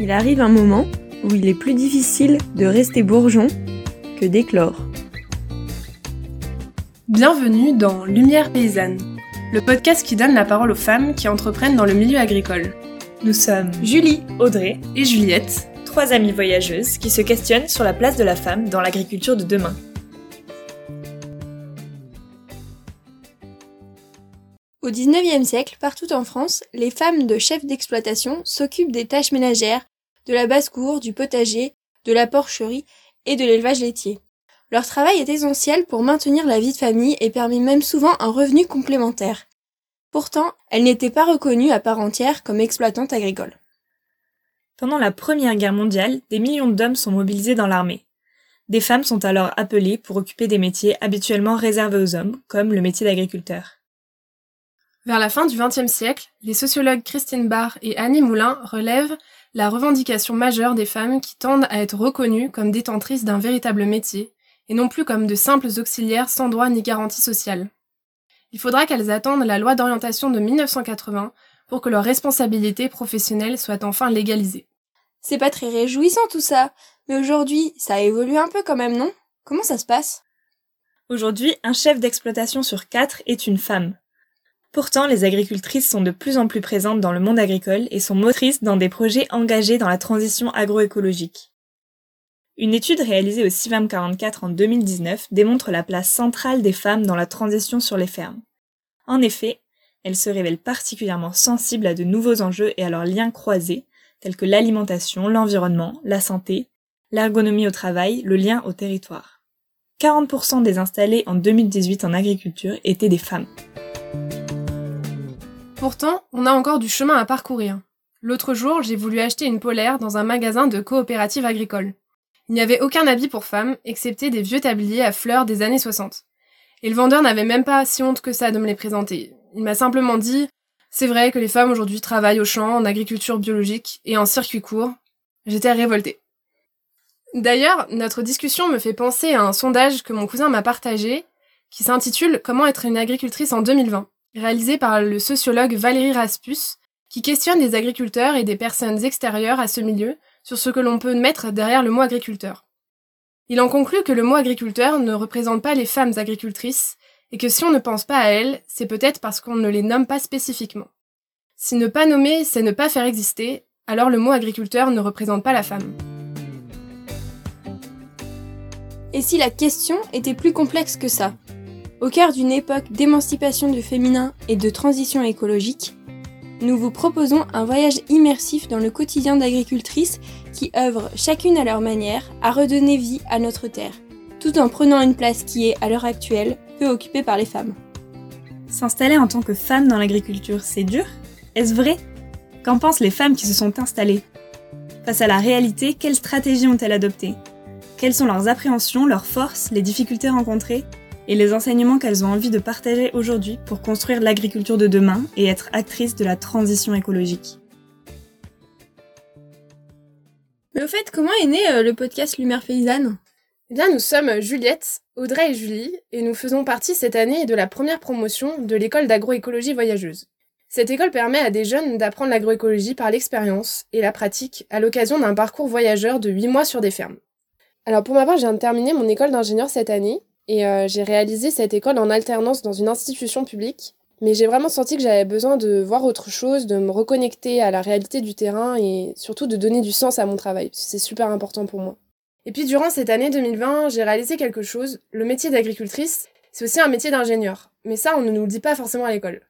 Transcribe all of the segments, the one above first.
il arrive un moment où il est plus difficile de rester bourgeon que d'éclore. Bienvenue dans Lumière paysanne, le podcast qui donne la parole aux femmes qui entreprennent dans le milieu agricole. Nous sommes Julie, Audrey et Juliette, trois amies voyageuses qui se questionnent sur la place de la femme dans l'agriculture de demain. Au XIXe siècle, partout en France, les femmes de chefs d'exploitation s'occupent des tâches ménagères, de la basse-cour, du potager, de la porcherie et de l'élevage laitier. Leur travail est essentiel pour maintenir la vie de famille et permet même souvent un revenu complémentaire. Pourtant, elles n'étaient pas reconnues à part entière comme exploitantes agricoles. Pendant la Première Guerre mondiale, des millions d'hommes sont mobilisés dans l'armée. Des femmes sont alors appelées pour occuper des métiers habituellement réservés aux hommes, comme le métier d'agriculteur. Vers la fin du XXe siècle, les sociologues Christine Barr et Annie Moulin relèvent la revendication majeure des femmes qui tendent à être reconnues comme détentrices d'un véritable métier, et non plus comme de simples auxiliaires sans droit ni garantie sociale. Il faudra qu'elles attendent la loi d'orientation de 1980 pour que leur responsabilité professionnelle soit enfin légalisée. C'est pas très réjouissant tout ça, mais aujourd'hui, ça a évolué un peu quand même, non? Comment ça se passe? Aujourd'hui, un chef d'exploitation sur quatre est une femme. Pourtant, les agricultrices sont de plus en plus présentes dans le monde agricole et sont motrices dans des projets engagés dans la transition agroécologique. Une étude réalisée au CIVAM 44 en 2019 démontre la place centrale des femmes dans la transition sur les fermes. En effet, elles se révèlent particulièrement sensibles à de nouveaux enjeux et à leurs liens croisés, tels que l'alimentation, l'environnement, la santé, l'ergonomie au travail, le lien au territoire. 40% des installés en 2018 en agriculture étaient des femmes. Pourtant, on a encore du chemin à parcourir. L'autre jour, j'ai voulu acheter une polaire dans un magasin de coopérative agricole. Il n'y avait aucun habit pour femmes, excepté des vieux tabliers à fleurs des années 60. Et le vendeur n'avait même pas si honte que ça de me les présenter. Il m'a simplement dit C'est vrai que les femmes aujourd'hui travaillent au champ, en agriculture biologique et en circuit court. J'étais révoltée. D'ailleurs, notre discussion me fait penser à un sondage que mon cousin m'a partagé, qui s'intitule Comment être une agricultrice en 2020 réalisé par le sociologue Valérie Raspus, qui questionne des agriculteurs et des personnes extérieures à ce milieu sur ce que l'on peut mettre derrière le mot agriculteur. Il en conclut que le mot agriculteur ne représente pas les femmes agricultrices, et que si on ne pense pas à elles, c'est peut-être parce qu'on ne les nomme pas spécifiquement. Si ne pas nommer, c'est ne pas faire exister, alors le mot agriculteur ne représente pas la femme. Et si la question était plus complexe que ça? Au cœur d'une époque d'émancipation du féminin et de transition écologique, nous vous proposons un voyage immersif dans le quotidien d'agricultrices qui œuvrent chacune à leur manière à redonner vie à notre terre, tout en prenant une place qui est, à l'heure actuelle, peu occupée par les femmes. S'installer en tant que femme dans l'agriculture, c'est dur? Est-ce vrai? Qu'en pensent les femmes qui se sont installées? Face à la réalité, quelles stratégies ont-elles adoptées? Quelles sont leurs appréhensions, leurs forces, les difficultés rencontrées? Et les enseignements qu'elles ont envie de partager aujourd'hui pour construire l'agriculture de demain et être actrices de la transition écologique. Mais au fait, comment est né euh, le podcast Lumière Paysanne? Eh bien, nous sommes Juliette, Audrey et Julie, et nous faisons partie cette année de la première promotion de l'école d'agroécologie voyageuse. Cette école permet à des jeunes d'apprendre l'agroécologie par l'expérience et la pratique à l'occasion d'un parcours voyageur de 8 mois sur des fermes. Alors pour ma part, je viens de terminer mon école d'ingénieur cette année et euh, j'ai réalisé cette école en alternance dans une institution publique. Mais j'ai vraiment senti que j'avais besoin de voir autre chose, de me reconnecter à la réalité du terrain et surtout de donner du sens à mon travail. C'est super important pour moi. Et puis durant cette année 2020, j'ai réalisé quelque chose. Le métier d'agricultrice, c'est aussi un métier d'ingénieur. Mais ça, on ne nous le dit pas forcément à l'école.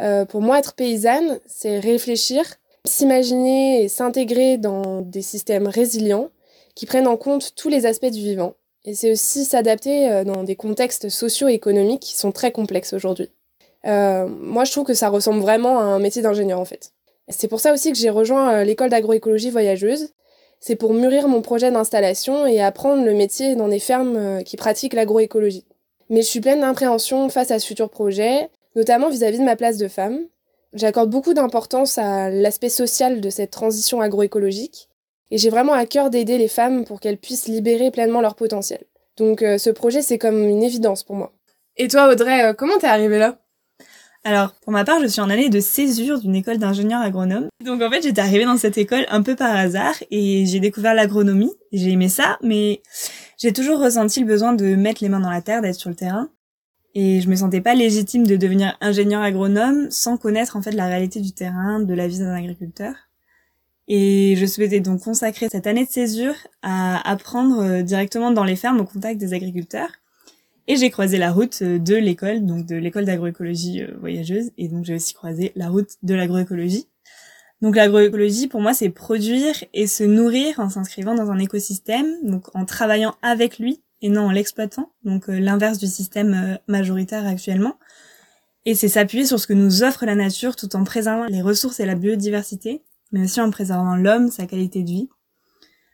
Euh, pour moi, être paysanne, c'est réfléchir, s'imaginer et s'intégrer dans des systèmes résilients qui prennent en compte tous les aspects du vivant. Et c'est aussi s'adapter euh, dans des contextes socio-économiques qui sont très complexes aujourd'hui. Euh, moi, je trouve que ça ressemble vraiment à un métier d'ingénieur en fait. C'est pour ça aussi que j'ai rejoint euh, l'école d'agroécologie voyageuse. C'est pour mûrir mon projet d'installation et apprendre le métier dans des fermes qui pratiquent l'agroécologie. Mais je suis pleine d'impréhension face à ce futur projet, notamment vis-à-vis -vis de ma place de femme. J'accorde beaucoup d'importance à l'aspect social de cette transition agroécologique et j'ai vraiment à cœur d'aider les femmes pour qu'elles puissent libérer pleinement leur potentiel. Donc euh, ce projet, c'est comme une évidence pour moi. Et toi, Audrey, euh, comment t'es arrivée là? Alors, pour ma part, je suis en année de césure d'une école d'ingénieur agronome. Donc en fait, j'étais arrivée dans cette école un peu par hasard et j'ai découvert l'agronomie. J'ai aimé ça, mais j'ai toujours ressenti le besoin de mettre les mains dans la terre, d'être sur le terrain. Et je me sentais pas légitime de devenir ingénieur agronome sans connaître en fait la réalité du terrain, de la vie d'un agriculteur. Et je souhaitais donc consacrer cette année de césure à apprendre euh, directement dans les fermes au contact des agriculteurs et j'ai croisé la route euh, de l'école, donc de l'école d'agroécologie euh, voyageuse, et donc j'ai aussi croisé la route de l'agroécologie. Donc l'agroécologie, pour moi, c'est produire et se nourrir en s'inscrivant dans un écosystème, donc en travaillant avec lui et non en l'exploitant, donc l'inverse du système majoritaire actuellement. Et c'est s'appuyer sur ce que nous offre la nature tout en préservant les ressources et la biodiversité, mais aussi en préservant l'homme, sa qualité de vie.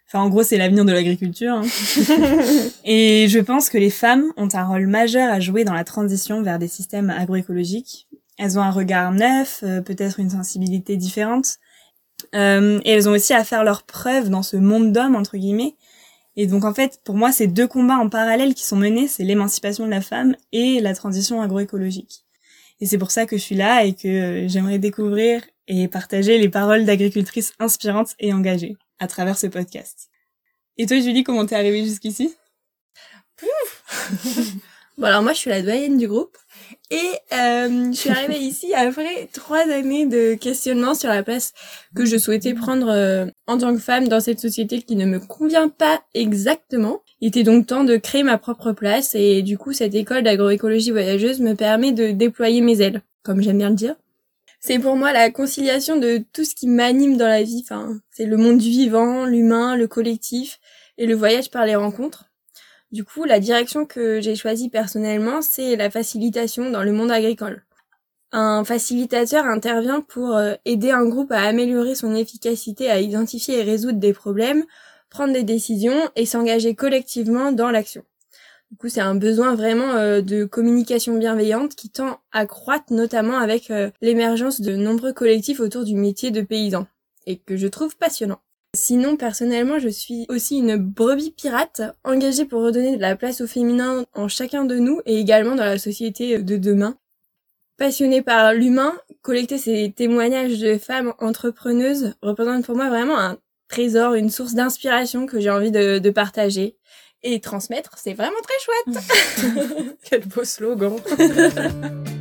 Enfin, en gros, c'est l'avenir de l'agriculture. Hein. et je pense que les femmes ont un rôle majeur à jouer dans la transition vers des systèmes agroécologiques. Elles ont un regard neuf, euh, peut-être une sensibilité différente. Euh, et elles ont aussi à faire leurs preuves dans ce monde d'hommes, entre guillemets. Et donc, en fait, pour moi, c'est deux combats en parallèle qui sont menés, c'est l'émancipation de la femme et la transition agroécologique. Et c'est pour ça que je suis là et que euh, j'aimerais découvrir et partager les paroles d'agricultrices inspirantes et engagées à travers ce podcast. Et toi, Julie, comment t'es arrivée jusqu'ici? Bon alors moi je suis la doyenne du groupe et euh, je suis arrivée ici après trois années de questionnement sur la place que je souhaitais prendre euh, en tant que femme dans cette société qui ne me convient pas exactement. Il était donc temps de créer ma propre place et du coup cette école d'agroécologie voyageuse me permet de déployer mes ailes, comme j'aime bien le dire. C'est pour moi la conciliation de tout ce qui m'anime dans la vie. Enfin, c'est le monde du vivant, l'humain, le collectif et le voyage par les rencontres. Du coup, la direction que j'ai choisie personnellement, c'est la facilitation dans le monde agricole. Un facilitateur intervient pour euh, aider un groupe à améliorer son efficacité à identifier et résoudre des problèmes, prendre des décisions et s'engager collectivement dans l'action. Du coup, c'est un besoin vraiment euh, de communication bienveillante qui tend à croître notamment avec euh, l'émergence de nombreux collectifs autour du métier de paysan et que je trouve passionnant. Sinon, personnellement, je suis aussi une brebis pirate engagée pour redonner de la place au féminin en chacun de nous et également dans la société de demain. Passionnée par l'humain, collecter ces témoignages de femmes entrepreneuses représente pour moi vraiment un trésor, une source d'inspiration que j'ai envie de, de partager et transmettre, c'est vraiment très chouette. Quel beau slogan.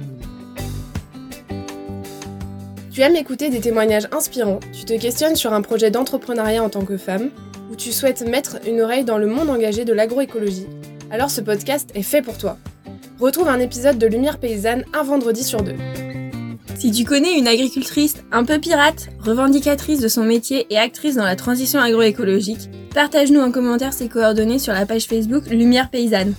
tu aimes écouter des témoignages inspirants, tu te questionnes sur un projet d'entrepreneuriat en tant que femme, ou tu souhaites mettre une oreille dans le monde engagé de l'agroécologie, alors ce podcast est fait pour toi. Retrouve un épisode de Lumière Paysanne un vendredi sur deux. Si tu connais une agricultrice un peu pirate, revendicatrice de son métier et actrice dans la transition agroécologique, Partage-nous en commentaire ses coordonnées sur la page Facebook Lumière Paysanne.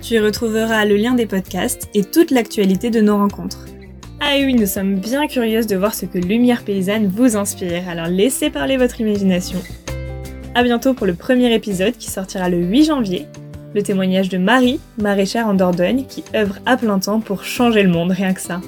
Tu y retrouveras le lien des podcasts et toute l'actualité de nos rencontres. Ah oui, nous sommes bien curieuses de voir ce que Lumière Paysanne vous inspire, alors laissez parler votre imagination. A bientôt pour le premier épisode qui sortira le 8 janvier, le témoignage de Marie, maraîchère en Dordogne, qui œuvre à plein temps pour changer le monde, rien que ça.